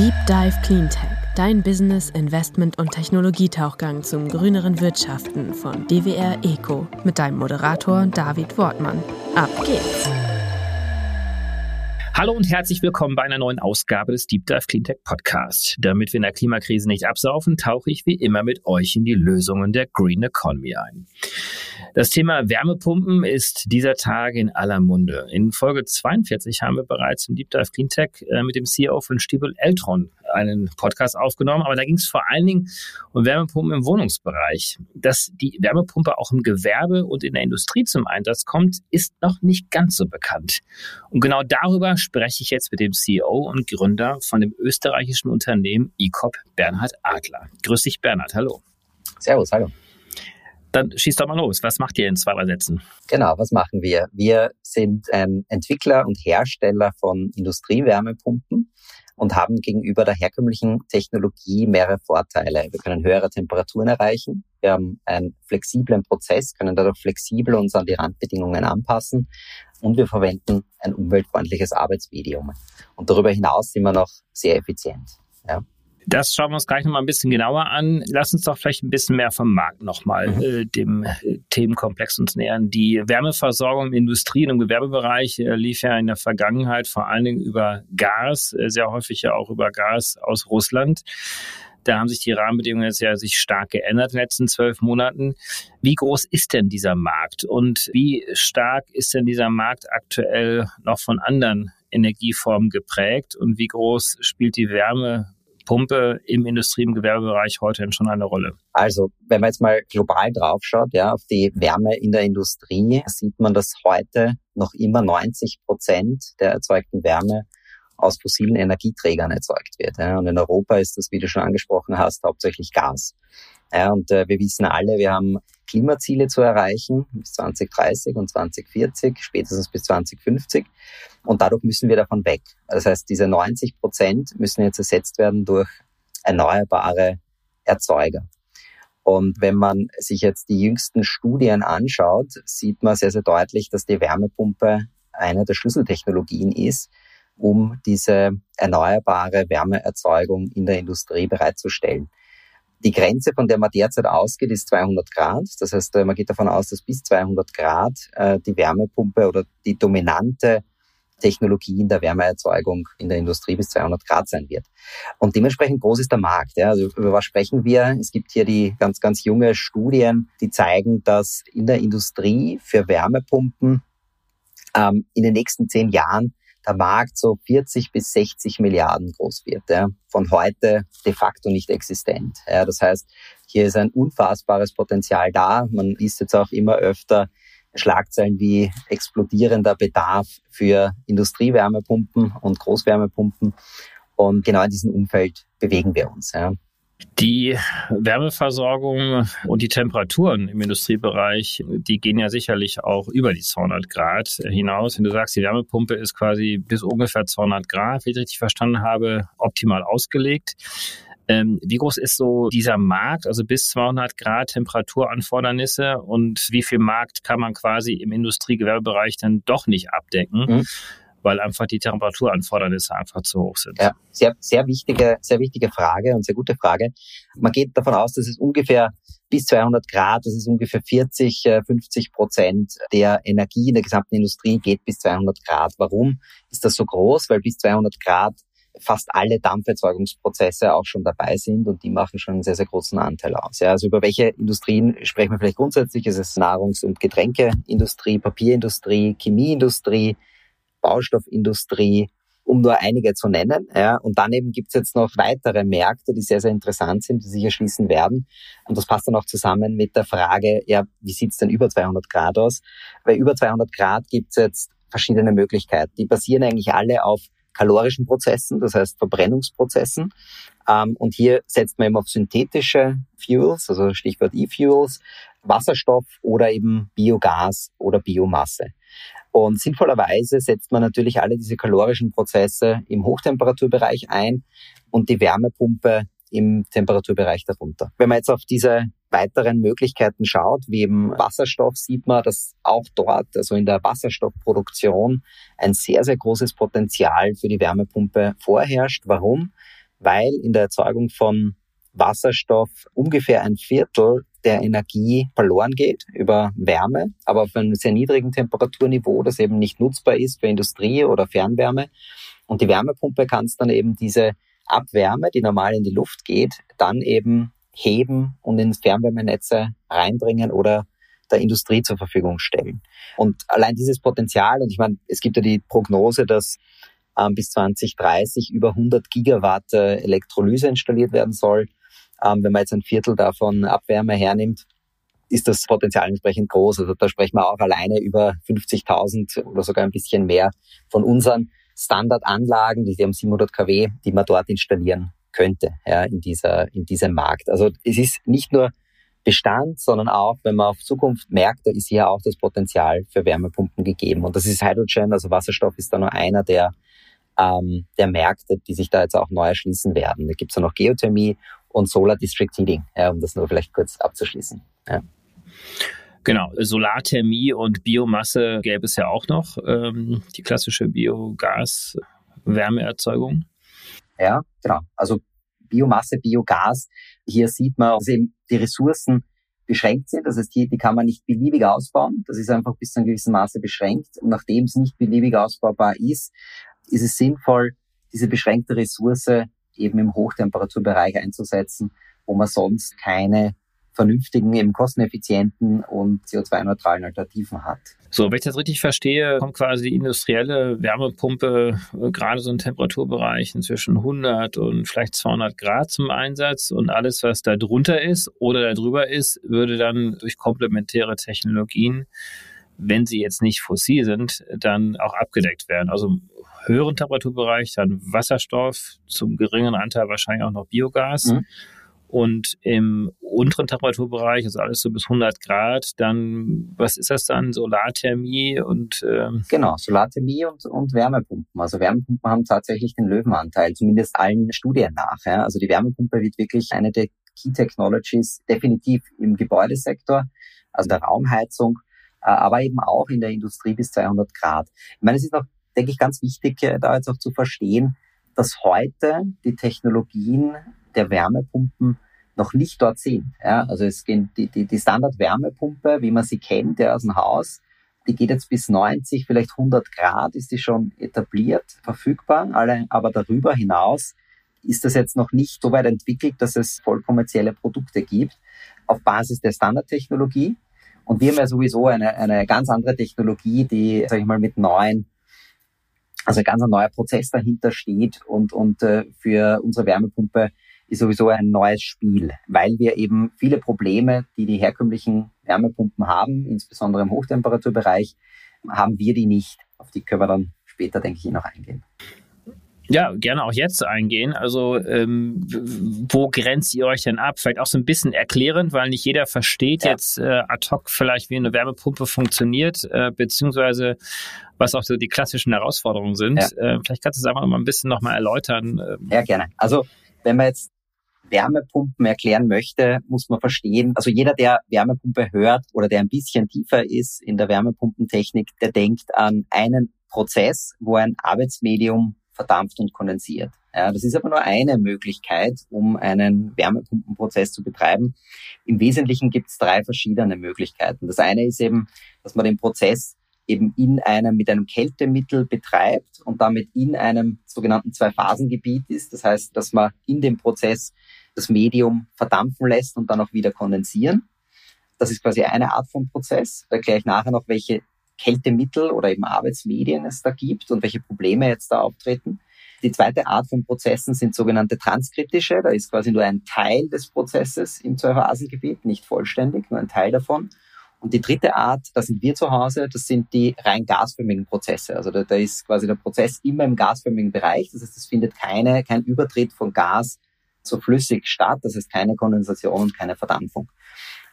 Deep Dive Cleantech, dein Business, Investment und Technologietauchgang zum grüneren Wirtschaften von DWR Eco mit deinem Moderator David Wortmann. Ab geht's! Hallo und herzlich willkommen bei einer neuen Ausgabe des Deep Dive Cleantech Podcast. Damit wir in der Klimakrise nicht absaufen, tauche ich wie immer mit euch in die Lösungen der Green Economy ein. Das Thema Wärmepumpen ist dieser Tage in aller Munde. In Folge 42 haben wir bereits im Deep Dive Cleantech äh, mit dem CEO von Stiebel Eltron einen Podcast aufgenommen, aber da ging es vor allen Dingen um Wärmepumpen im Wohnungsbereich. Dass die Wärmepumpe auch im Gewerbe und in der Industrie zum Einsatz kommt, ist noch nicht ganz so bekannt. Und genau darüber spreche ich jetzt mit dem CEO und Gründer von dem österreichischen Unternehmen ECOP, Bernhard Adler. Grüß dich, Bernhard. Hallo. Servus, hallo. Dann schieß doch mal los. Was macht ihr in zwei, drei Sätzen? Genau, was machen wir? Wir sind ein Entwickler und Hersteller von Industriewärmepumpen und haben gegenüber der herkömmlichen Technologie mehrere Vorteile. Wir können höhere Temperaturen erreichen. Wir haben einen flexiblen Prozess, können dadurch flexibel uns an die Randbedingungen anpassen und wir verwenden ein umweltfreundliches Arbeitsmedium. Und darüber hinaus sind wir noch sehr effizient. Ja. Das schauen wir uns gleich nochmal ein bisschen genauer an. Lass uns doch vielleicht ein bisschen mehr vom Markt nochmal mhm. äh, dem äh, Themenkomplex uns nähern. Die Wärmeversorgung im Industrie- und im Gewerbebereich äh, lief ja in der Vergangenheit vor allen Dingen über Gas, äh, sehr häufig ja auch über Gas aus Russland. Da haben sich die Rahmenbedingungen jetzt ja sich stark geändert in den letzten zwölf Monaten. Wie groß ist denn dieser Markt und wie stark ist denn dieser Markt aktuell noch von anderen Energieformen geprägt und wie groß spielt die Wärme Pumpe im Industrie- und Gewerbebereich heute schon eine Rolle? Also, wenn man jetzt mal global draufschaut, ja, auf die Wärme in der Industrie, sieht man, dass heute noch immer 90 Prozent der erzeugten Wärme aus fossilen Energieträgern erzeugt wird. Ja. Und in Europa ist das, wie du schon angesprochen hast, hauptsächlich Gas. Ja, und äh, wir wissen alle, wir haben Klimaziele zu erreichen bis 2030 und 2040, spätestens bis 2050. Und dadurch müssen wir davon weg. Das heißt, diese 90 Prozent müssen jetzt ersetzt werden durch erneuerbare Erzeuger. Und wenn man sich jetzt die jüngsten Studien anschaut, sieht man sehr, sehr deutlich, dass die Wärmepumpe eine der Schlüsseltechnologien ist, um diese erneuerbare Wärmeerzeugung in der Industrie bereitzustellen. Die Grenze, von der man derzeit ausgeht, ist 200 Grad. Das heißt, äh, man geht davon aus, dass bis 200 Grad äh, die Wärmepumpe oder die dominante Technologie in der Wärmeerzeugung in der Industrie bis 200 Grad sein wird. Und dementsprechend groß ist der Markt. Ja. Also über was sprechen wir? Es gibt hier die ganz, ganz junge Studien, die zeigen, dass in der Industrie für Wärmepumpen ähm, in den nächsten zehn Jahren der Markt so 40 bis 60 Milliarden groß wird. Ja. Von heute de facto nicht existent. Ja. Das heißt, hier ist ein unfassbares Potenzial da. Man liest jetzt auch immer öfter Schlagzeilen wie explodierender Bedarf für Industriewärmepumpen und Großwärmepumpen. Und genau in diesem Umfeld bewegen wir uns. Ja. Die Wärmeversorgung und die Temperaturen im Industriebereich, die gehen ja sicherlich auch über die 200 Grad hinaus. Wenn du sagst, die Wärmepumpe ist quasi bis ungefähr 200 Grad, wie ich richtig verstanden habe, optimal ausgelegt. Ähm, wie groß ist so dieser Markt, also bis 200 Grad Temperaturanfordernisse und wie viel Markt kann man quasi im Industriegewerbebereich dann doch nicht abdecken? Mhm weil einfach die Temperaturanfordernisse einfach zu hoch sind. Ja, sehr, sehr wichtige, sehr wichtige Frage und sehr gute Frage. Man geht davon aus, dass es ungefähr bis 200 Grad, das ist ungefähr 40, 50 äh, Prozent der Energie in der gesamten Industrie geht bis 200 Grad. Warum ist das so groß? Weil bis 200 Grad fast alle Dampferzeugungsprozesse auch schon dabei sind und die machen schon einen sehr, sehr großen Anteil aus. Ja, also über welche Industrien sprechen wir vielleicht grundsätzlich? Es ist Nahrungs- und Getränkeindustrie, Papierindustrie, Chemieindustrie, Baustoffindustrie, um nur einige zu nennen. Ja. Und dann eben gibt's jetzt noch weitere Märkte, die sehr, sehr interessant sind, die sich erschließen werden. Und das passt dann auch zusammen mit der Frage, ja, wie sieht's denn über 200 Grad aus? Weil über 200 Grad gibt's jetzt verschiedene Möglichkeiten. Die basieren eigentlich alle auf kalorischen Prozessen, das heißt Verbrennungsprozessen. Ähm, und hier setzt man eben auf synthetische Fuels, also Stichwort E-Fuels, Wasserstoff oder eben Biogas oder Biomasse. Und sinnvollerweise setzt man natürlich alle diese kalorischen Prozesse im Hochtemperaturbereich ein und die Wärmepumpe im Temperaturbereich darunter. Wenn man jetzt auf diese weiteren Möglichkeiten schaut, wie eben Wasserstoff, sieht man, dass auch dort, also in der Wasserstoffproduktion, ein sehr, sehr großes Potenzial für die Wärmepumpe vorherrscht. Warum? weil in der Erzeugung von Wasserstoff ungefähr ein Viertel der Energie verloren geht über Wärme, aber auf einem sehr niedrigen Temperaturniveau, das eben nicht nutzbar ist für Industrie oder Fernwärme. Und die Wärmepumpe kann es dann eben diese Abwärme, die normal in die Luft geht, dann eben heben und ins Fernwärmenetze reinbringen oder der Industrie zur Verfügung stellen. Und allein dieses Potenzial, und ich meine, es gibt ja die Prognose, dass ähm, bis 2030 über 100 Gigawatt äh, Elektrolyse installiert werden soll. Ähm, wenn man jetzt ein Viertel davon Abwärme hernimmt, ist das Potenzial entsprechend groß. Also da sprechen wir auch alleine über 50.000 oder sogar ein bisschen mehr von unseren Standardanlagen, die haben 700 kW, die man dort installieren könnte, ja, in dieser, in diesem Markt. Also es ist nicht nur Bestand, sondern auch, wenn man auf Zukunft merkt, da ist hier auch das Potenzial für Wärmepumpen gegeben. Und das ist Hydrogen, also Wasserstoff ist da nur einer der, ähm, der Märkte, die sich da jetzt auch neu erschließen werden. Da gibt es ja noch Geothermie und Solar District Heating, ja, um das nur vielleicht kurz abzuschließen. Ja. Genau, Solarthermie und Biomasse gäbe es ja auch noch, ähm, die klassische Biogas-Wärmeerzeugung. Ja, genau. Also Biomasse, Biogas, hier sieht man, dass eben die Ressourcen beschränkt sind. Das heißt, hier, die kann man nicht beliebig ausbauen. Das ist einfach bis zu einem gewissen Maße beschränkt. Und nachdem es nicht beliebig ausbaubar ist, ist es sinnvoll, diese beschränkte Ressource eben im Hochtemperaturbereich einzusetzen, wo man sonst keine vernünftigen, eben kosteneffizienten und CO2-neutralen Alternativen hat. So, wenn ich das richtig verstehe, kommt quasi die industrielle Wärmepumpe äh, gerade so im Temperaturbereich inzwischen 100 und vielleicht 200 Grad zum Einsatz und alles, was da drunter ist oder darüber ist, würde dann durch komplementäre Technologien, wenn sie jetzt nicht fossil sind, dann auch abgedeckt werden. Also im höheren Temperaturbereich dann Wasserstoff, zum geringeren Anteil wahrscheinlich auch noch Biogas. Mhm und im unteren Temperaturbereich, also alles so bis 100 Grad, dann, was ist das dann? Solarthermie und... Ähm genau, Solarthermie und, und Wärmepumpen. Also Wärmepumpen haben tatsächlich den Löwenanteil, zumindest allen Studien nach. Ja. Also die Wärmepumpe wird wirklich eine der Key Technologies definitiv im Gebäudesektor, also der Raumheizung, äh, aber eben auch in der Industrie bis 200 Grad. Ich meine, es ist noch, denke ich, ganz wichtig, äh, da jetzt auch zu verstehen, dass heute die Technologien der Wärmepumpen noch nicht dort sind. Ja, also es gehen die, die, die Standard-Wärmepumpe, wie man sie kennt, ja, aus dem Haus, die geht jetzt bis 90, vielleicht 100 Grad, ist die schon etabliert, verfügbar. Aber darüber hinaus ist das jetzt noch nicht so weit entwickelt, dass es vollkommerzielle Produkte gibt auf Basis der Standardtechnologie. Und wir haben ja sowieso eine, eine ganz andere Technologie, die, sag ich mal, mit neuen also ein ganz neuer Prozess dahinter steht und, und äh, für unsere Wärmepumpe ist sowieso ein neues Spiel, weil wir eben viele Probleme, die die herkömmlichen Wärmepumpen haben, insbesondere im Hochtemperaturbereich, haben wir die nicht. Auf die können wir dann später, denke ich, noch eingehen. Ja, gerne auch jetzt eingehen. Also ähm, wo grenzt ihr euch denn ab? Vielleicht auch so ein bisschen erklärend, weil nicht jeder versteht ja. jetzt äh, ad hoc vielleicht, wie eine Wärmepumpe funktioniert, äh, beziehungsweise was auch so die klassischen Herausforderungen sind. Ja. Äh, vielleicht kannst du es einfach mal ein bisschen nochmal erläutern. Ähm. Ja, gerne. Also wenn man jetzt Wärmepumpen erklären möchte, muss man verstehen, also jeder, der Wärmepumpe hört oder der ein bisschen tiefer ist in der Wärmepumpentechnik, der denkt an einen Prozess, wo ein Arbeitsmedium verdampft und kondensiert. Ja, das ist aber nur eine Möglichkeit, um einen Wärmepumpenprozess zu betreiben. Im Wesentlichen gibt es drei verschiedene Möglichkeiten. Das eine ist eben, dass man den Prozess eben in einem, mit einem Kältemittel betreibt und damit in einem sogenannten Zwei-Phasen-Gebiet ist. Das heißt, dass man in dem Prozess das Medium verdampfen lässt und dann auch wieder kondensieren. Das ist quasi eine Art von Prozess. Da erkläre ich nachher noch, welche Kältemittel oder eben Arbeitsmedien es da gibt und welche Probleme jetzt da auftreten. Die zweite Art von Prozessen sind sogenannte transkritische. Da ist quasi nur ein Teil des Prozesses im Zwei-Phasen-Gebiet, nicht vollständig, nur ein Teil davon. Und die dritte Art, da sind wir zu Hause, das sind die rein gasförmigen Prozesse. Also da, da ist quasi der Prozess immer im gasförmigen Bereich. Das heißt, es findet keine, kein Übertritt von Gas zu flüssig statt. Das heißt keine Kondensation und keine Verdampfung.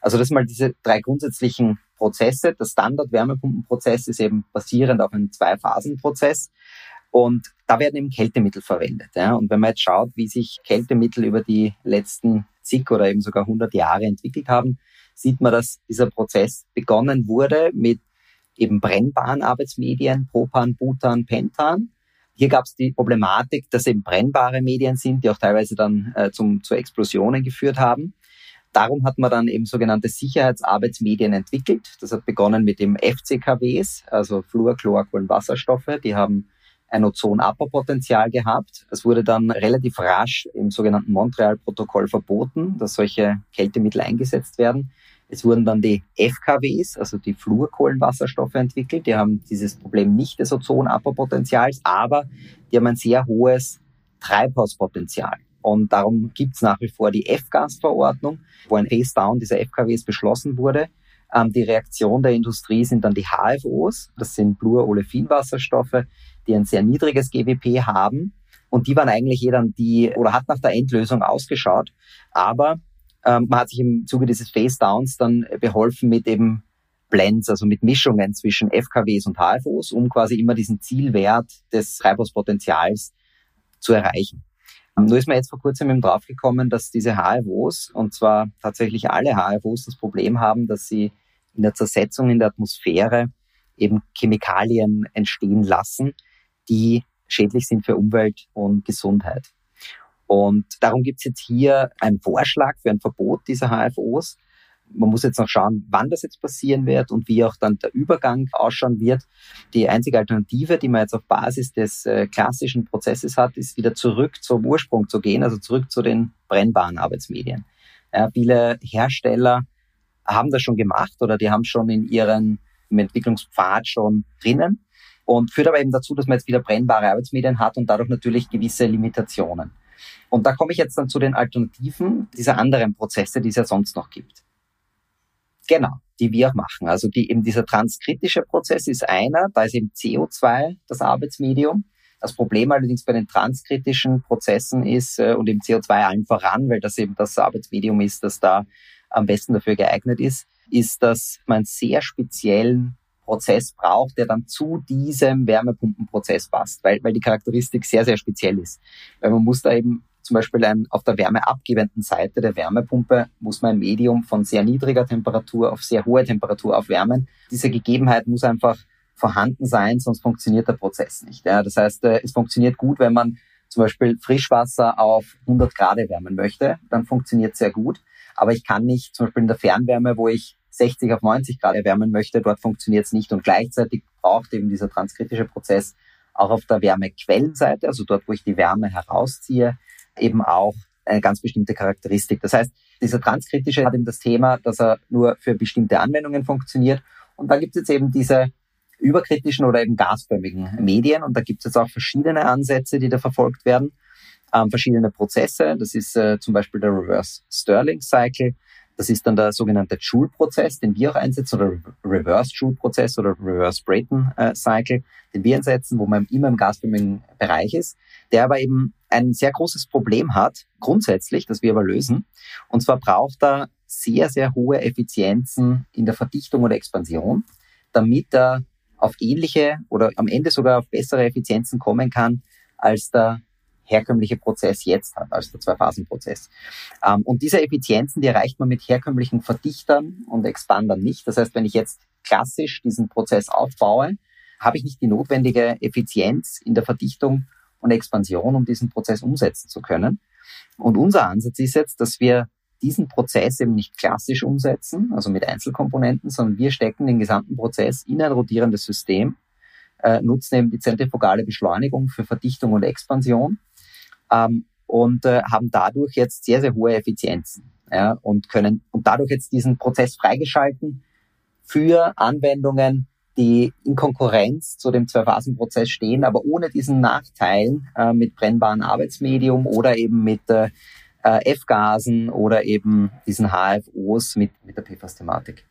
Also das mal diese drei grundsätzlichen Prozesse. Der Standard-Wärmepumpenprozess ist eben basierend auf einem Zwei-Phasen-Prozess. Und da werden eben Kältemittel verwendet. Ja. Und wenn man jetzt schaut, wie sich Kältemittel über die letzten zig oder eben sogar 100 Jahre entwickelt haben, sieht man, dass dieser Prozess begonnen wurde mit eben brennbaren Arbeitsmedien, Propan, Butan, Pentan, Hier gab es die Problematik, dass eben brennbare Medien sind, die auch teilweise dann äh, zum, zu Explosionen geführt haben. Darum hat man dann eben sogenannte Sicherheitsarbeitsmedien entwickelt. Das hat begonnen mit dem FCKWs, also Fluor, Chlor, Kohlenwasserstoffe. Die haben ein Ozonabbaupotenzial gehabt. Es wurde dann relativ rasch im sogenannten Montreal-Protokoll verboten, dass solche Kältemittel eingesetzt werden. Es wurden dann die FKWs, also die Fluorkohlenwasserstoffe entwickelt. Die haben dieses Problem nicht des Ozonabbaupotenzials, aber die haben ein sehr hohes Treibhauspotenzial. Und darum gibt es nach wie vor die F-Gas-Verordnung, wo ein Face-Down dieser FKWs beschlossen wurde. Ähm, die Reaktion der Industrie sind dann die HFOs, das sind Fluorolefinwasserstoffe, die ein sehr niedriges GWP haben. Und die waren eigentlich eh dann die, oder hat nach der Endlösung ausgeschaut. Aber ähm, man hat sich im Zuge dieses Face-Downs dann beholfen mit eben Blends, also mit Mischungen zwischen FKWs und HFOs, um quasi immer diesen Zielwert des Treibhauspotenzials zu erreichen. Nur ist man jetzt vor kurzem eben draufgekommen, dass diese HFOs, und zwar tatsächlich alle HFOs, das Problem haben, dass sie in der Zersetzung in der Atmosphäre eben Chemikalien entstehen lassen, die schädlich sind für Umwelt und Gesundheit. Und darum gibt es jetzt hier einen Vorschlag für ein Verbot dieser HFOs. Man muss jetzt noch schauen, wann das jetzt passieren wird und wie auch dann der Übergang ausschauen wird. Die einzige Alternative, die man jetzt auf Basis des äh, klassischen Prozesses hat, ist wieder zurück zum Ursprung zu gehen, also zurück zu den brennbaren Arbeitsmedien. Ja, viele Hersteller haben das schon gemacht oder die haben schon in ihren im Entwicklungspfad schon drinnen und führt aber eben dazu, dass man jetzt wieder brennbare Arbeitsmedien hat und dadurch natürlich gewisse Limitationen. Und da komme ich jetzt dann zu den Alternativen dieser anderen Prozesse, die es ja sonst noch gibt. Genau, die wir auch machen. Also die, eben dieser transkritische Prozess ist einer, da ist eben CO2 das Arbeitsmedium. Das Problem allerdings bei den transkritischen Prozessen ist, äh, und im CO2 allen voran, weil das eben das Arbeitsmedium ist, das da am besten dafür geeignet ist, ist, dass man sehr speziellen Prozess braucht, der dann zu diesem Wärmepumpenprozess passt, weil, weil die Charakteristik sehr, sehr speziell ist. Weil man muss da eben zum Beispiel ein, auf der wärmeabgebenden Seite der Wärmepumpe muss man ein Medium von sehr niedriger Temperatur auf sehr hohe Temperatur aufwärmen. Diese Gegebenheit muss einfach vorhanden sein, sonst funktioniert der Prozess nicht. Ja, das heißt, äh, es funktioniert gut, wenn man zum Beispiel Frischwasser auf 100 Grad wärmen möchte, dann funktioniert sehr gut. Aber ich kann nicht zum Beispiel in der Fernwärme, wo ich 60 auf 90 Grad erwärmen möchte, dort funktioniert es nicht. Und gleichzeitig braucht eben dieser transkritische Prozess auch auf der Wärmequellenseite, also dort, wo ich die Wärme herausziehe, eben auch eine ganz bestimmte Charakteristik. Das heißt, dieser transkritische hat eben das Thema, dass er nur für bestimmte Anwendungen funktioniert. Und dann gibt es jetzt eben diese überkritischen oder eben gasförmigen Medien. Und da gibt es jetzt auch verschiedene Ansätze, die da verfolgt werden. Ähm, verschiedene Prozesse. Das ist äh, zum Beispiel der Reverse Stirling Cycle. Das ist dann der sogenannte Joule-Prozess, den wir auch einsetzen, oder Reverse Joule-Prozess oder Reverse Brayton äh, Cycle, den wir einsetzen, wo man immer im gasförmigen Bereich ist, der aber eben ein sehr großes Problem hat, grundsätzlich, das wir aber lösen. Und zwar braucht er sehr, sehr hohe Effizienzen in der Verdichtung oder Expansion, damit er auf ähnliche oder am Ende sogar auf bessere Effizienzen kommen kann als der herkömmliche Prozess jetzt hat, als der Zwei-Phasen-Prozess. Ähm, und diese Effizienzen, die erreicht man mit herkömmlichen Verdichtern und Expandern nicht. Das heißt, wenn ich jetzt klassisch diesen Prozess aufbaue, habe ich nicht die notwendige Effizienz in der Verdichtung und Expansion, um diesen Prozess umsetzen zu können. Und unser Ansatz ist jetzt, dass wir diesen Prozess eben nicht klassisch umsetzen, also mit Einzelkomponenten, sondern wir stecken den gesamten Prozess in ein rotierendes System, äh, nutzen eben die zentrifugale Beschleunigung für Verdichtung und Expansion ähm, und äh, haben dadurch jetzt sehr, sehr hohe Effizienzen ja, und können und dadurch jetzt diesen Prozess freigeschalten für Anwendungen, die in Konkurrenz zu dem Zwei-Phasen-Prozess stehen, aber ohne diesen Nachteilen äh, mit brennbarem Arbeitsmedium oder eben mit äh, äh F-Gasen oder eben diesen HFOs mit, mit der PFAS-Thematik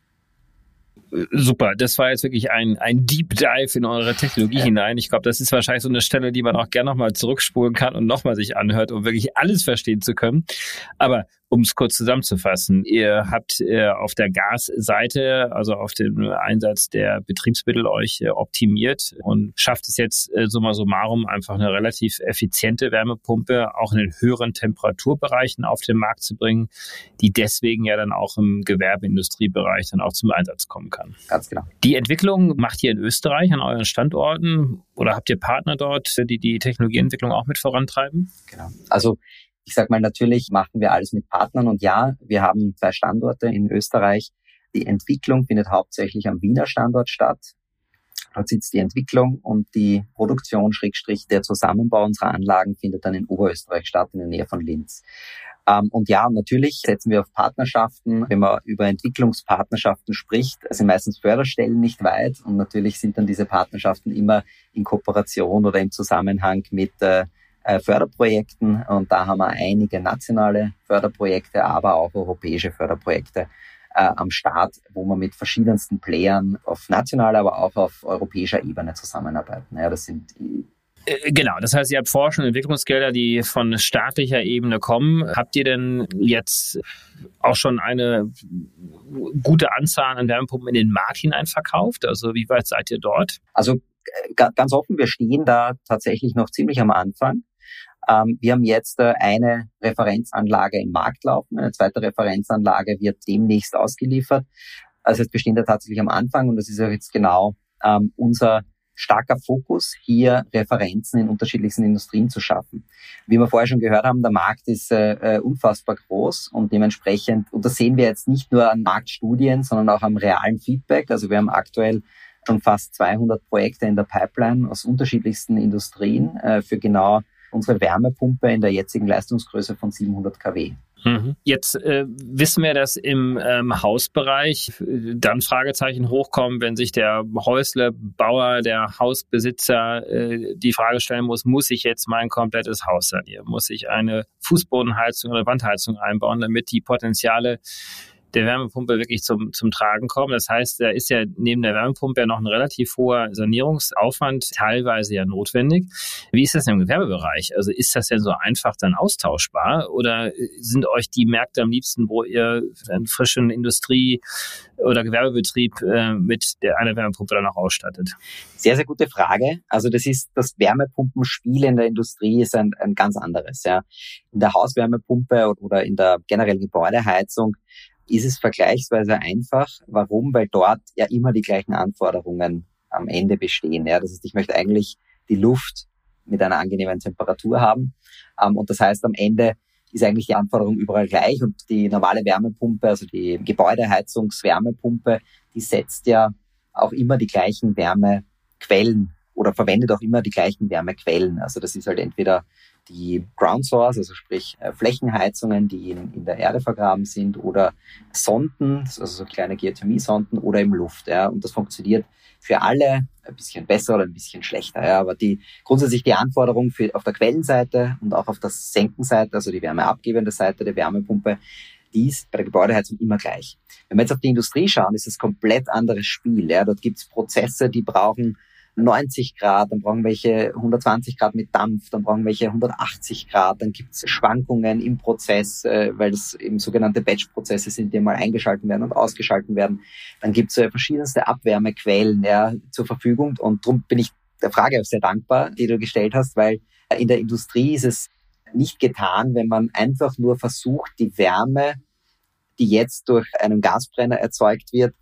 super. Das war jetzt wirklich ein, ein Deep Dive in eure Technologie hinein. Ich glaube, das ist wahrscheinlich so eine Stelle, die man auch gerne nochmal zurückspulen kann und nochmal sich anhört, um wirklich alles verstehen zu können. Aber um es kurz zusammenzufassen, ihr habt äh, auf der Gasseite, also auf dem Einsatz der Betriebsmittel euch äh, optimiert und schafft es jetzt äh, summa summarum einfach eine relativ effiziente Wärmepumpe auch in den höheren Temperaturbereichen auf den Markt zu bringen, die deswegen ja dann auch im Gewerbeindustriebereich dann auch zum Einsatz kommen kann kann. Ganz genau. Die Entwicklung macht ihr in Österreich an euren Standorten oder habt ihr Partner dort, die die Technologieentwicklung auch mit vorantreiben? Genau. Also ich sage mal, natürlich machen wir alles mit Partnern und ja, wir haben zwei Standorte in Österreich. Die Entwicklung findet hauptsächlich am Wiener Standort statt. Dort sitzt die Entwicklung und die Produktion, Schrägstrich, der Zusammenbau unserer Anlagen findet dann in Oberösterreich statt, in der Nähe von Linz. Ähm, und ja, natürlich setzen wir auf Partnerschaften. Wenn man über Entwicklungspartnerschaften spricht, sind meistens Förderstellen nicht weit. Und natürlich sind dann diese Partnerschaften immer in Kooperation oder im Zusammenhang mit äh, äh Förderprojekten. Und da haben wir einige nationale Förderprojekte, aber auch europäische Förderprojekte äh, am Start, wo man mit verschiedensten Playern auf nationaler, aber auch auf europäischer Ebene zusammenarbeiten. Ja, das sind Genau, das heißt, ihr habt Forschung und Entwicklungsgelder, die von staatlicher Ebene kommen. Habt ihr denn jetzt auch schon eine gute Anzahl an Wärmepumpen in den Markt hinein verkauft? Also wie weit seid ihr dort? Also äh, ganz offen, wir stehen da tatsächlich noch ziemlich am Anfang. Ähm, wir haben jetzt äh, eine Referenzanlage im Markt laufen. Eine zweite Referenzanlage wird demnächst ausgeliefert. Also wir stehen da tatsächlich am Anfang und das ist ja jetzt genau ähm, unser starker Fokus, hier Referenzen in unterschiedlichsten Industrien zu schaffen. Wie wir vorher schon gehört haben, der Markt ist äh, äh unfassbar groß und dementsprechend, und das sehen wir jetzt nicht nur an Marktstudien, sondern auch am realen Feedback. Also wir haben aktuell schon fast 200 Projekte in der Pipeline aus unterschiedlichsten Industrien äh, für genau unsere Wärmepumpe in der jetzigen Leistungsgröße von 700 kW. Mhm. Jetzt äh, wissen wir, dass im ähm, Hausbereich äh, dann Fragezeichen hochkommen, wenn sich der Häuslebauer, der Hausbesitzer äh, die Frage stellen muss, muss ich jetzt mein komplettes Haus sanieren? Muss ich eine Fußbodenheizung oder Wandheizung einbauen, damit die Potenziale der Wärmepumpe wirklich zum, zum Tragen kommen. Das heißt, da ist ja neben der Wärmepumpe ja noch ein relativ hoher Sanierungsaufwand teilweise ja notwendig. Wie ist das denn im Gewerbebereich? Also ist das denn so einfach dann austauschbar oder sind euch die Märkte am liebsten, wo ihr einen frischen Industrie- oder Gewerbebetrieb äh, mit der, einer Wärmepumpe dann auch ausstattet? Sehr, sehr gute Frage. Also das ist das Wärmepumpenspiel in der Industrie ist ein, ein ganz anderes. Ja. In der Hauswärmepumpe oder in der generellen Gebäudeheizung ist es vergleichsweise einfach. Warum? Weil dort ja immer die gleichen Anforderungen am Ende bestehen. Ja, das heißt, ich möchte eigentlich die Luft mit einer angenehmen Temperatur haben. Ähm, und das heißt, am Ende ist eigentlich die Anforderung überall gleich und die normale Wärmepumpe, also die Gebäudeheizungswärmepumpe, die setzt ja auch immer die gleichen Wärmequellen oder verwendet auch immer die gleichen Wärmequellen. Also das ist halt entweder die Ground Source, also sprich äh, Flächenheizungen, die in, in, der Erde vergraben sind, oder Sonden, also so kleine Geothermie-Sonden oder im Luft. Ja. Und das funktioniert für alle ein bisschen besser oder ein bisschen schlechter. Ja. Aber die grundsätzlich die Anforderung für, auf der Quellenseite und auch auf der Senkenseite, also die wärmeabgebende Seite der Wärmepumpe, die ist bei der Gebäudeheizung immer gleich. Wenn wir jetzt auf die Industrie schauen, ist es komplett anderes Spiel. Ja. Dort gibt es Prozesse, die brauchen 90 Grad, dann brauchen welche 120 Grad mit Dampf, dann brauchen welche 180 Grad, dann gibt es Schwankungen im Prozess, äh, weil das eben sogenannte Batch-Prozesse sind, die mal eingeschalten werden und ausgeschalten werden. Dann gibt es äh, verschiedenste Abwärmequellen ja, zur Verfügung und darum bin ich der Frage auch sehr dankbar, die du gestellt hast, weil in der Industrie ist es nicht getan, wenn man einfach nur versucht, die Wärme, die jetzt durch einen Gasbrenner erzeugt wird,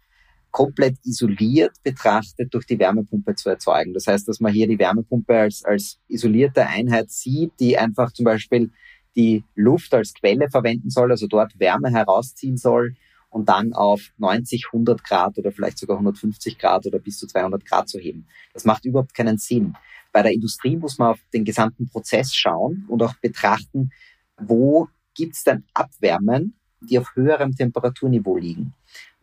komplett isoliert betrachtet durch die Wärmepumpe zu erzeugen. Das heißt, dass man hier die Wärmepumpe als, als isolierte Einheit sieht, die einfach zum Beispiel die Luft als Quelle verwenden soll, also dort Wärme herausziehen soll und dann auf 90, 100 Grad oder vielleicht sogar 150 Grad oder bis zu 200 Grad zu heben. Das macht überhaupt keinen Sinn. Bei der Industrie muss man auf den gesamten Prozess schauen und auch betrachten, wo gibt es denn Abwärmen, die auf höherem Temperaturniveau liegen.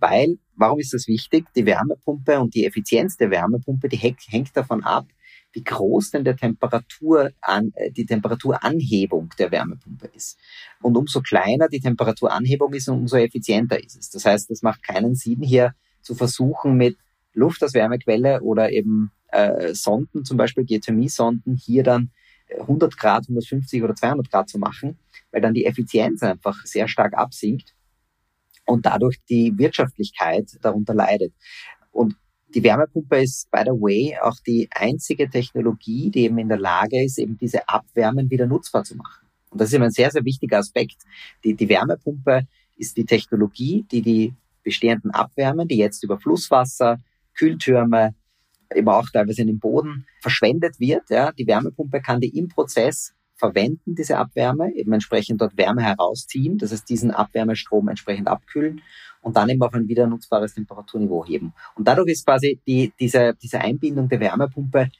Weil, warum ist das wichtig? Die Wärmepumpe und die Effizienz der Wärmepumpe, die hängt davon ab, wie groß denn der Temperatur an, äh, die Temperaturanhebung der Wärmepumpe ist. Und umso kleiner die Temperaturanhebung ist, umso effizienter ist es. Das heißt, es macht keinen Sinn, hier zu versuchen, mit Luft als Wärmequelle oder eben äh, Sonden, zum Beispiel Geothermie-Sonden, hier dann 100 Grad, 150 oder 200 Grad zu machen, weil dann die Effizienz einfach sehr stark absinkt und dadurch die Wirtschaftlichkeit darunter leidet. Und die Wärmepumpe ist, by the way, auch die einzige Technologie, die eben in der Lage ist, eben diese Abwärmen wieder nutzbar zu machen. Und das ist eben ein sehr, sehr wichtiger Aspekt. Die, die Wärmepumpe ist die Technologie, die die bestehenden Abwärme, die jetzt über Flusswasser, Kühltürme, eben auch teilweise in den Boden verschwendet wird. Ja. Die Wärmepumpe kann die im Prozess verwenden, diese Abwärme, eben entsprechend dort Wärme herausziehen, das heißt diesen Abwärmestrom entsprechend abkühlen und dann eben auf ein wieder nutzbares Temperaturniveau heben. Und dadurch ist quasi die, diese, diese Einbindung der Wärmepumpe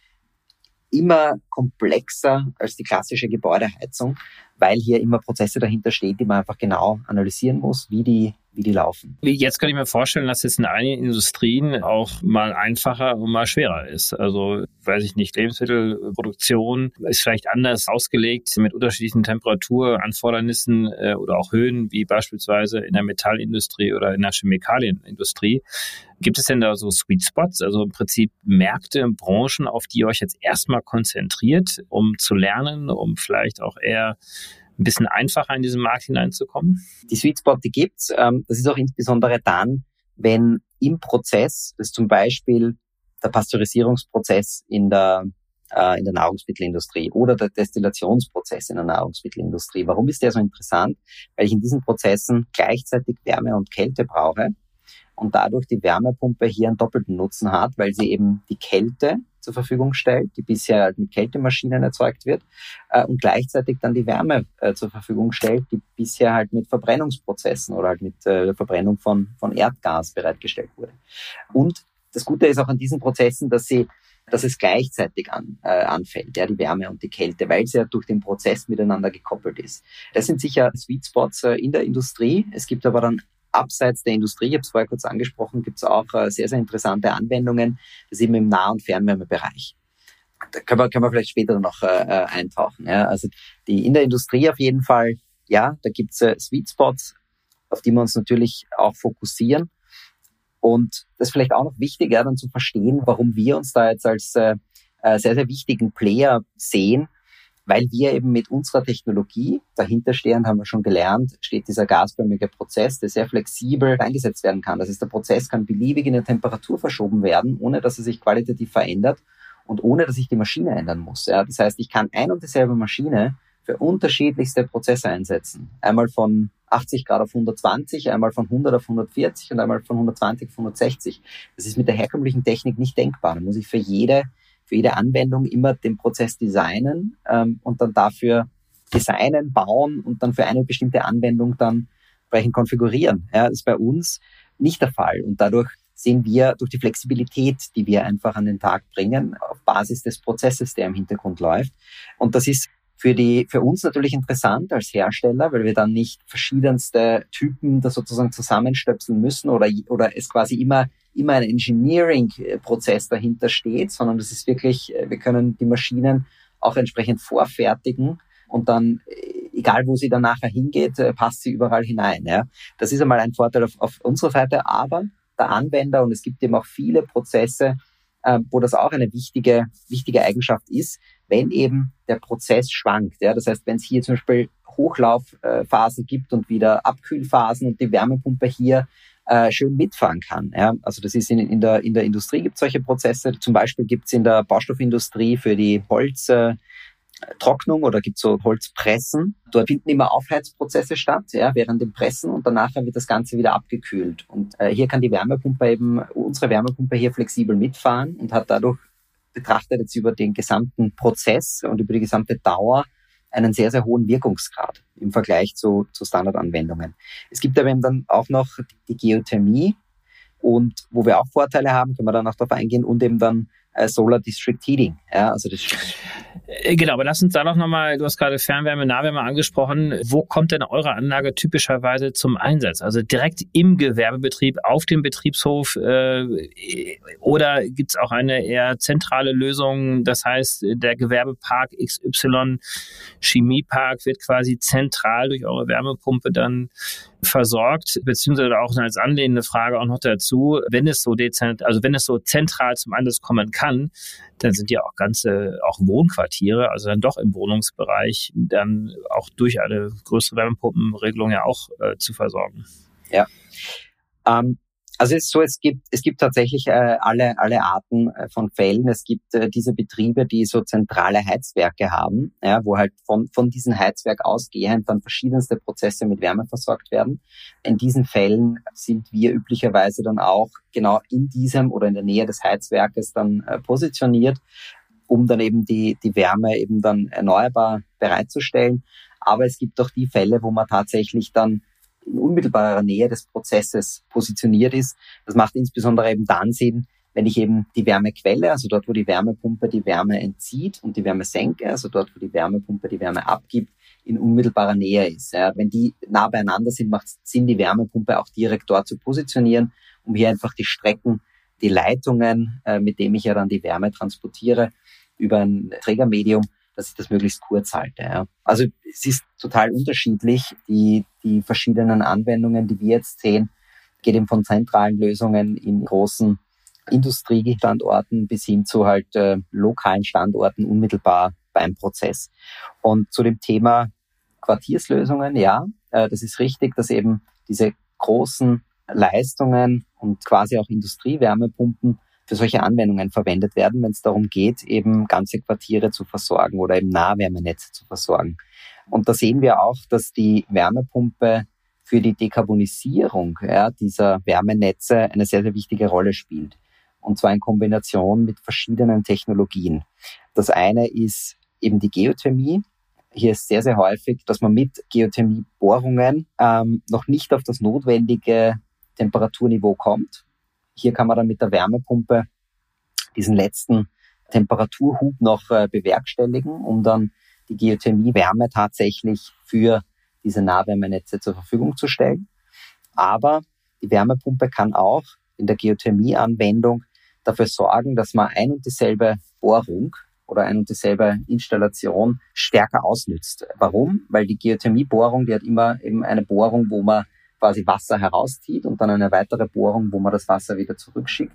immer komplexer als die klassische Gebäudeheizung, weil hier immer Prozesse dahinter stehen, die man einfach genau analysieren muss, wie die wie die laufen. Jetzt kann ich mir vorstellen, dass es in einigen Industrien auch mal einfacher und mal schwerer ist. Also, weiß ich nicht, Lebensmittelproduktion ist vielleicht anders ausgelegt mit unterschiedlichen Temperaturanfordernissen äh, oder auch Höhen, wie beispielsweise in der Metallindustrie oder in der Chemikalienindustrie. Gibt es denn da so Sweet Spots, also im Prinzip Märkte, Branchen, auf die ihr euch jetzt erstmal konzentriert, um zu lernen, um vielleicht auch eher ein bisschen einfacher in diesen Markt hineinzukommen? Die Sweet Spot, die gibt's. Ähm, das ist auch insbesondere dann, wenn im Prozess, das ist zum Beispiel der Pasteurisierungsprozess in der äh, in der Nahrungsmittelindustrie oder der Destillationsprozess in der Nahrungsmittelindustrie. Warum ist der so interessant? Weil ich in diesen Prozessen gleichzeitig Wärme und Kälte brauche und dadurch die Wärmepumpe hier einen doppelten Nutzen hat, weil sie eben die Kälte zur Verfügung stellt, die bisher halt mit Kältemaschinen erzeugt wird, äh, und gleichzeitig dann die Wärme äh, zur Verfügung stellt, die bisher halt mit Verbrennungsprozessen oder halt mit äh, der Verbrennung von, von Erdgas bereitgestellt wurde. Und das Gute ist auch an diesen Prozessen, dass sie dass es gleichzeitig an, äh, anfällt, ja, die Wärme und die Kälte, weil sie ja durch den Prozess miteinander gekoppelt ist. Das sind sicher Sweet Spots äh, in der Industrie. Es gibt aber dann abseits der Industrie, ich habe es vorher kurz angesprochen, gibt es auch äh, sehr, sehr interessante Anwendungen, das eben im Nah- und Fernwärmebereich. Da können wir, können wir vielleicht später noch äh, äh, eintauchen. Ja. Also die in der Industrie auf jeden Fall, ja, da gibt es äh, Sweet Spots, auf die wir uns natürlich auch fokussieren. Und das ist vielleicht auch noch wichtig, ja, dann zu verstehen, warum wir uns da jetzt als äh, äh sehr, sehr wichtigen Player sehen weil wir eben mit unserer Technologie dahinter stehen, haben wir schon gelernt, steht dieser gasförmige Prozess, der sehr flexibel eingesetzt werden kann. Das heißt, der Prozess kann beliebig in der Temperatur verschoben werden, ohne dass er sich qualitativ verändert und ohne dass ich die Maschine ändern muss. Ja, das heißt, ich kann ein und dieselbe Maschine für unterschiedlichste Prozesse einsetzen. Einmal von 80 Grad auf 120, einmal von 100 auf 140 und einmal von 120 auf 160. Das ist mit der herkömmlichen Technik nicht denkbar. Da muss ich für jede für jede Anwendung immer den Prozess designen ähm, und dann dafür designen, bauen und dann für eine bestimmte Anwendung dann entsprechend konfigurieren. Ja, das ist bei uns nicht der Fall. Und dadurch sehen wir durch die Flexibilität, die wir einfach an den Tag bringen, auf Basis des Prozesses, der im Hintergrund läuft. Und das ist für die, für uns natürlich interessant als Hersteller, weil wir dann nicht verschiedenste Typen da sozusagen zusammenstöpseln müssen oder, oder es quasi immer immer ein Engineering-Prozess dahinter steht, sondern das ist wirklich, äh, wir können die Maschinen auch entsprechend vorfertigen und dann, äh, egal wo sie dann nachher hingeht, äh, passt sie überall hinein. Ja. Das ist einmal ein Vorteil auf, auf unserer Seite, aber der Anwender, und es gibt eben auch viele Prozesse, äh, wo das auch eine wichtige, wichtige Eigenschaft ist, wenn eben der Prozess schwankt. Ja. Das heißt, wenn es hier zum Beispiel Hochlaufphasen gibt und wieder Abkühlphasen und die Wärmepumpe hier äh, schön mitfahren kann. Ja? Also das ist in, in, der, in der Industrie gibt es solche Prozesse. Zum Beispiel gibt es in der Baustoffindustrie für die Holztrocknung Äh, oder gibt so Holzpressen. Dort finden immer Aufheizprozesse statt, ja, während dem Pressen und danach wird das Ganze wieder abgekühlt. Und äh, hier kann die Wärmepumpe eben, unsere Wärmepumpe hier flexibel mitfahren und hat dadurch betrachtet jetzt über den gesamten Prozess und über die gesamte Dauer einen sehr, sehr hohen Wirkungsgrad im Vergleich zu, zu Standardanwendungen. Es gibt aber eben dann auch noch die Geothermie und wo wir auch Vorteile haben, können wir dann auch darauf eingehen und eben dann Solar District Heating. Ja, also das äh, genau, aber lass uns da doch nochmal, du hast gerade Fernwärme, Nahwärme angesprochen. Wo kommt denn eure Anlage typischerweise zum Einsatz? Also direkt im Gewerbebetrieb, auf dem Betriebshof äh, oder gibt es auch eine eher zentrale Lösung? Das heißt, der Gewerbepark XY Chemiepark wird quasi zentral durch eure Wärmepumpe dann versorgt, beziehungsweise auch als anlehnende Frage auch noch dazu, wenn es so dezent, also wenn es so zentral zum Einsatz kommen kann, dann sind ja auch ganze, auch Wohnquartiere, also dann doch im Wohnungsbereich, dann auch durch eine größere Wärmepumpenregelung ja auch äh, zu versorgen. Ja. Ähm, Also es ist so, es gibt, es gibt tatsächlich äh, alle, alle Arten äh, von Fällen. Es gibt äh, diese Betriebe, die so zentrale Heizwerke haben, ja, wo halt von, von diesem Heizwerk ausgehend dann verschiedenste Prozesse mit Wärme versorgt werden. In diesen Fällen sind wir üblicherweise dann auch genau in diesem oder in der Nähe des Heizwerkes dann äh, positioniert, um dann eben die, die Wärme eben dann erneuerbar bereitzustellen. Aber es gibt auch die Fälle, wo man tatsächlich dann in unmittelbarer Nähe des Prozesses positioniert ist. Das macht insbesondere eben dann Sinn, wenn ich eben die Wärmequelle, also dort, wo die Wärmepumpe die Wärme entzieht und die Wärme senke, also dort, wo die Wärmepumpe die Wärme abgibt, in unmittelbarer Nähe ist. Ja, wenn die nah beieinander sind, macht es Sinn, die Wärmepumpe auch direkt dort zu positionieren, um hier einfach die Strecken, die Leitungen, äh, mit dem ich ja dann die Wärme transportiere, über ein Trägermedium dass ich das möglichst kurz halte. Ja. Also es ist total unterschiedlich. Die, die verschiedenen Anwendungen, die wir jetzt sehen, geht eben von zentralen Lösungen in großen Industriestandorten bis hin zu halt äh, lokalen Standorten unmittelbar beim Prozess. Und zu dem Thema Quartierslösungen, ja, äh, das ist richtig, dass eben diese großen Leistungen und quasi auch Industriewärmepumpen für solche Anwendungen verwendet werden, wenn es darum geht, eben ganze Quartiere zu versorgen oder eben Nahwärmenetze zu versorgen. Und da sehen wir auch, dass die Wärmepumpe für die Dekarbonisierung ja, dieser Wärmenetze eine sehr, sehr wichtige Rolle spielt. Und zwar in Kombination mit verschiedenen Technologien. Das eine ist eben die Geothermie. Hier ist sehr, sehr häufig, dass man mit Geothermiebohrungen ähm, noch nicht auf das notwendige Temperaturniveau kommt. Hier kann man dann mit der Wärmepumpe diesen letzten Temperaturhub noch äh, bewerkstelligen, um dann die Geothermie-Wärme tatsächlich für diese Nahwärmenetze zur Verfügung zu stellen. Aber die Wärmepumpe kann auch in der Geothermie-Anwendung dafür sorgen, dass man ein und dieselbe Bohrung oder ein und dieselbe Installation stärker ausnützt. Warum? Weil die Geothermiebohrung, die hat immer eben eine Bohrung, wo man quasi Wasser herauszieht und dann eine weitere Bohrung, wo man das Wasser wieder zurückschickt.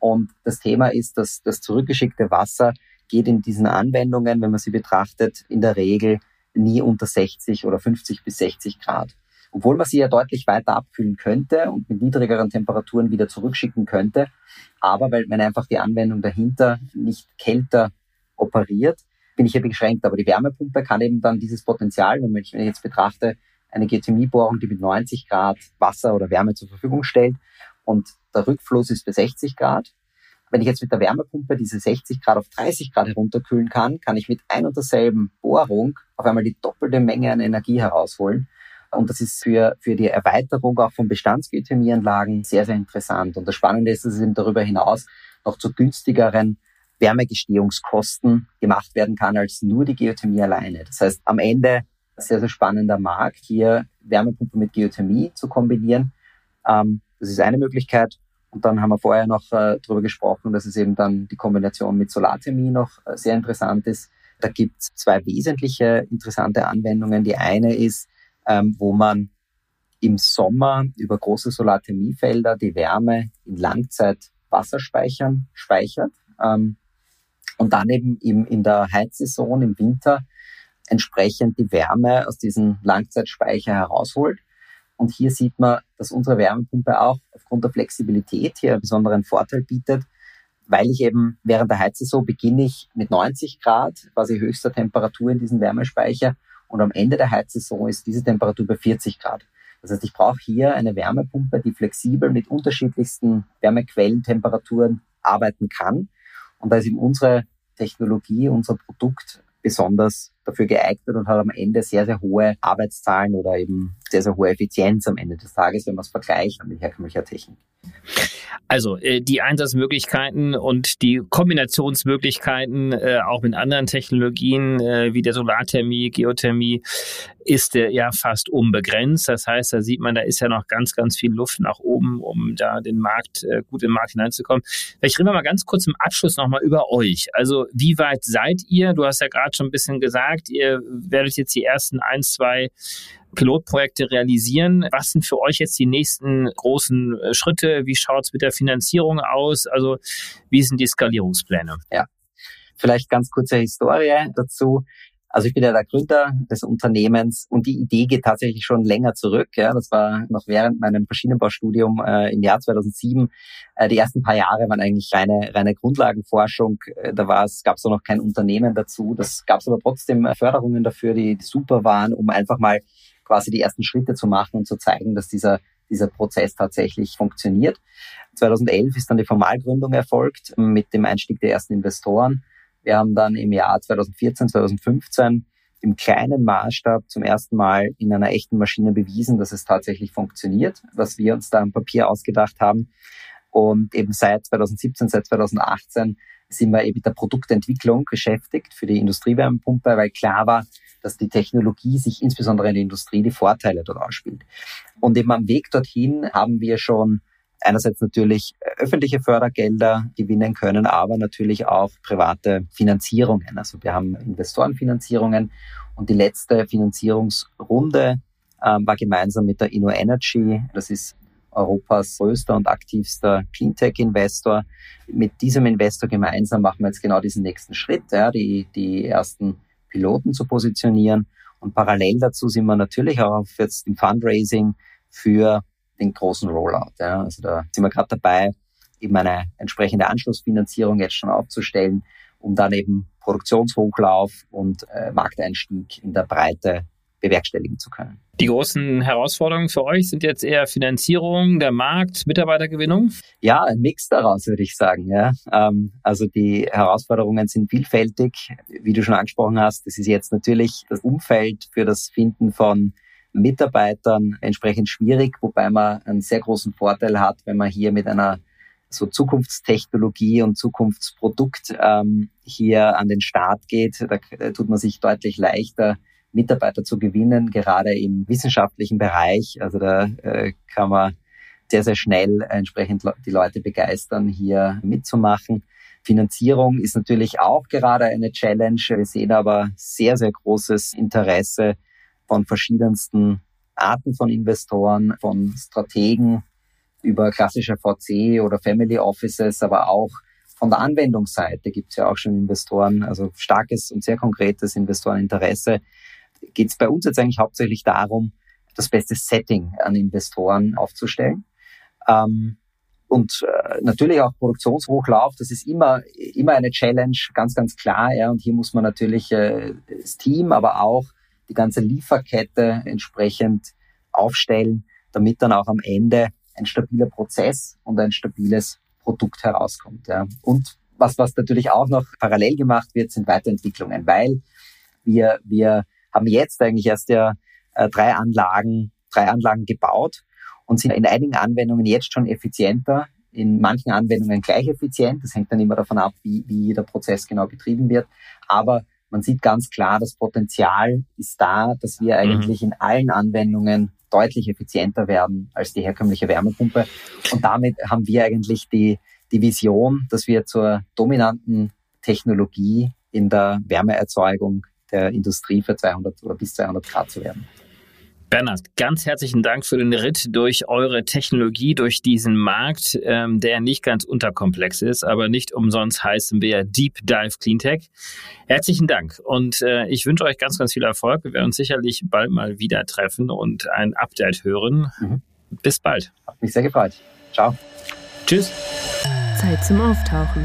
Und das Thema ist, dass das zurückgeschickte Wasser geht in diesen Anwendungen, wenn man sie betrachtet, in der Regel nie unter 60 oder 50 bis 60 Grad. Obwohl man sie ja deutlich weiter abkühlen könnte und mit niedrigeren Temperaturen wieder zurückschicken könnte. Aber weil man einfach die Anwendung dahinter nicht kälter operiert, bin ich hier beschränkt. Aber die Wärmepumpe kann eben dann dieses Potenzial, wenn ich jetzt betrachte, eine Geothermiebohrung, die mit 90 Grad Wasser oder Wärme zur Verfügung stellt und der Rückfluss ist bei 60 Grad. Wenn ich jetzt mit der Wärmepumpe diese 60 Grad auf 30 Grad herunterkühlen kann, kann ich mit ein und derselben Bohrung auf einmal die doppelte Menge an Energie herausholen. Und das ist für, für die Erweiterung auch von Bestandsgeothermieanlagen sehr, sehr interessant. Und das Spannende ist, dass es eben darüber hinaus noch zu günstigeren Wärmegestehungskosten gemacht werden kann als nur die Geothermie alleine. Das heißt, am Ende sehr, sehr spannender Markt, hier Wärmepumpe mit Geothermie zu kombinieren. Ähm, das ist eine Möglichkeit. Und dann haben wir vorher noch äh, darüber gesprochen, dass es eben dann die Kombination mit Solarthermie noch äh, sehr interessant ist. Da gibt es zwei wesentliche interessante Anwendungen. Die eine ist, ähm, wo man im Sommer über große Solarthermiefelder die Wärme in Langzeitwasserspeichern speichert ähm, und dann eben im, in der Heizsaison im Winter entsprechend die Wärme aus diesem Langzeitspeicher herausholt. Und hier sieht man, dass unsere Wärmepumpe auch aufgrund der Flexibilität hier einen besonderen Vorteil bietet, weil ich eben während der Heizsaison beginne ich mit 90 Grad, quasi höchster Temperatur in diesem Wärmespeicher und am Ende der Heizsaison ist diese Temperatur bei 40 Grad. Das heißt, ich brauche hier eine Wärmepumpe, die flexibel mit unterschiedlichsten Wärmequellentemperaturen arbeiten kann. Und da ist eben unsere Technologie, unser Produkt besonders dafür geeignet und hat am Ende sehr, sehr hohe Arbeitszahlen oder eben sehr, sehr hohe Effizienz am Ende des Tages, wenn man es vergleicht mit herkömmlicher Technik. Also äh, die Einsatzmöglichkeiten und die Kombinationsmöglichkeiten äh, auch mit anderen Technologien äh, wie der Solarthermie, Geothermie ist der ja fast unbegrenzt. Das heißt, da sieht man, da ist ja noch ganz, ganz viel Luft nach oben, um da den Markt äh, gut in den Markt hineinzukommen. Vielleicht reden wir mal ganz kurz im Abschluss nochmal über euch. Also wie weit seid ihr? Du hast ja gerade schon ein bisschen gesagt, ihr werdet jetzt die ersten ein, zwei Pilotprojekte realisieren. Was sind für euch jetzt die nächsten großen äh, Schritte? Wie schaut es mit der Finanzierung aus? Also wie sind die Skalierungspläne? Ja, vielleicht ganz kurze Historie dazu. Also ich bin ja der Gründer des Unternehmens und die Idee geht tatsächlich schon länger zurück. Ja, das war noch während meinem Maschinenbaustudium äh, im Jahr 2007. Äh, die ersten paar Jahre waren eigentlich reine, reine Grundlagenforschung. Äh, da war es, gab es noch kein Unternehmen dazu. Das gab es aber trotzdem Förderungen dafür, die, die super waren, um einfach mal quasi die ersten Schritte zu machen und zu zeigen, dass dieser dieser Prozess tatsächlich funktioniert. 2011 ist dann die Formalgründung erfolgt mit dem Einstieg der ersten Investoren. Wir haben dann im Jahr 2014, 2015 im kleinen Maßstab zum ersten Mal in einer echten Maschine bewiesen, dass es tatsächlich funktioniert, was wir uns da am Papier ausgedacht haben. Und eben seit 2017, seit 2018 sind wir eben mit der Produktentwicklung beschäftigt für die Industriewärmepumpe, weil klar war, dass die Technologie sich insbesondere in der Industrie die Vorteile dort ausspielt. Und eben am Weg dorthin haben wir schon einerseits natürlich öffentliche Fördergelder gewinnen können, aber natürlich auch private Finanzierungen. Also wir haben Investorenfinanzierungen und die letzte Finanzierungsrunde ähm, war gemeinsam mit der InnoEnergy. Das ist Europas größter und aktivster Cleantech-Investor. Mit diesem Investor gemeinsam machen wir jetzt genau diesen nächsten Schritt, ja, die, die ersten Piloten zu positionieren. Und parallel dazu sind wir natürlich auch jetzt im Fundraising für den großen Rollout. Ja. Also da sind wir gerade dabei, eben eine entsprechende Anschlussfinanzierung jetzt schon aufzustellen, um dann eben Produktionshochlauf und äh, Markteinstieg in der Breite bewerkstelligen zu können. Die großen Herausforderungen für euch sind jetzt eher Finanzierung, der Markt, Mitarbeitergewinnung? Ja, ein Mix daraus, würde ich sagen. Ja. Ähm, also die Herausforderungen sind vielfältig. Wie du schon angesprochen hast, das ist jetzt natürlich das Umfeld für das Finden von Mitarbeitern entsprechend schwierig, wobei man einen sehr großen Vorteil hat, wenn man hier mit einer so Zukunftstechnologie und Zukunftsprodukt ähm, hier an den Start geht. Da äh, tut man sich deutlich leichter, Mitarbeiter zu gewinnen, gerade im wissenschaftlichen Bereich. Also da äh, kann man sehr, sehr schnell entsprechend die Leute begeistern, hier mitzumachen. Finanzierung ist natürlich auch gerade eine Challenge. Wir sehen aber sehr, sehr großes Interesse von verschiedensten Arten von Investoren, von Strategen über klassische VC oder Family Offices, aber auch von der Anwendungsseite gibt es ja auch schon Investoren, also starkes und sehr konkretes Investoreninteresse. Geht es bei uns jetzt eigentlich hauptsächlich darum, das beste Setting an Investoren aufzustellen. Ähm, und äh, natürlich auch Produktionshochlauf, das ist immer, immer eine Challenge, ganz, ganz klar. Ja. Und hier muss man natürlich äh, das Team, aber auch die ganze Lieferkette entsprechend aufstellen, damit dann auch am Ende ein stabiler Prozess und ein stabiles Produkt herauskommt. Ja. Und was, was natürlich auch noch parallel gemacht wird, sind Weiterentwicklungen, weil wir, wir haben jetzt eigentlich erst ja äh, drei Anlagen, drei Anlagen gebaut und sind in einigen Anwendungen jetzt schon effizienter, in manchen Anwendungen gleich effizient. Das hängt dann immer davon ab, wie, wie der Prozess genau betrieben wird. Aber man sieht ganz klar, das Potenzial ist da, dass wir mhm. eigentlich mhm. in allen Anwendungen deutlich effizienter werden als die herkömmliche Wärmepumpe. Und damit haben wir eigentlich die, die Vision, dass wir zur dominanten Technologie in der Wärmeerzeugung der Industrie für 200 oder bis 200 Grad zu werden. Bernhard, ganz herzlichen Dank für den Ritt durch eure Technologie, durch diesen Markt, ähm, der nicht ganz unterkomplex ist, aber nicht umsonst heißen wir Deep Dive Cleantech. Herzlichen Dank und äh, ich wünsche euch ganz, ganz viel Erfolg. Wir werden uns sicherlich bald mal wieder treffen und ein Update hören. Mhm. Bis bald. Hat mich sehr gefreut. Ciao. Tschüss. Zeit zum Auftauchen.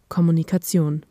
Kommunikation.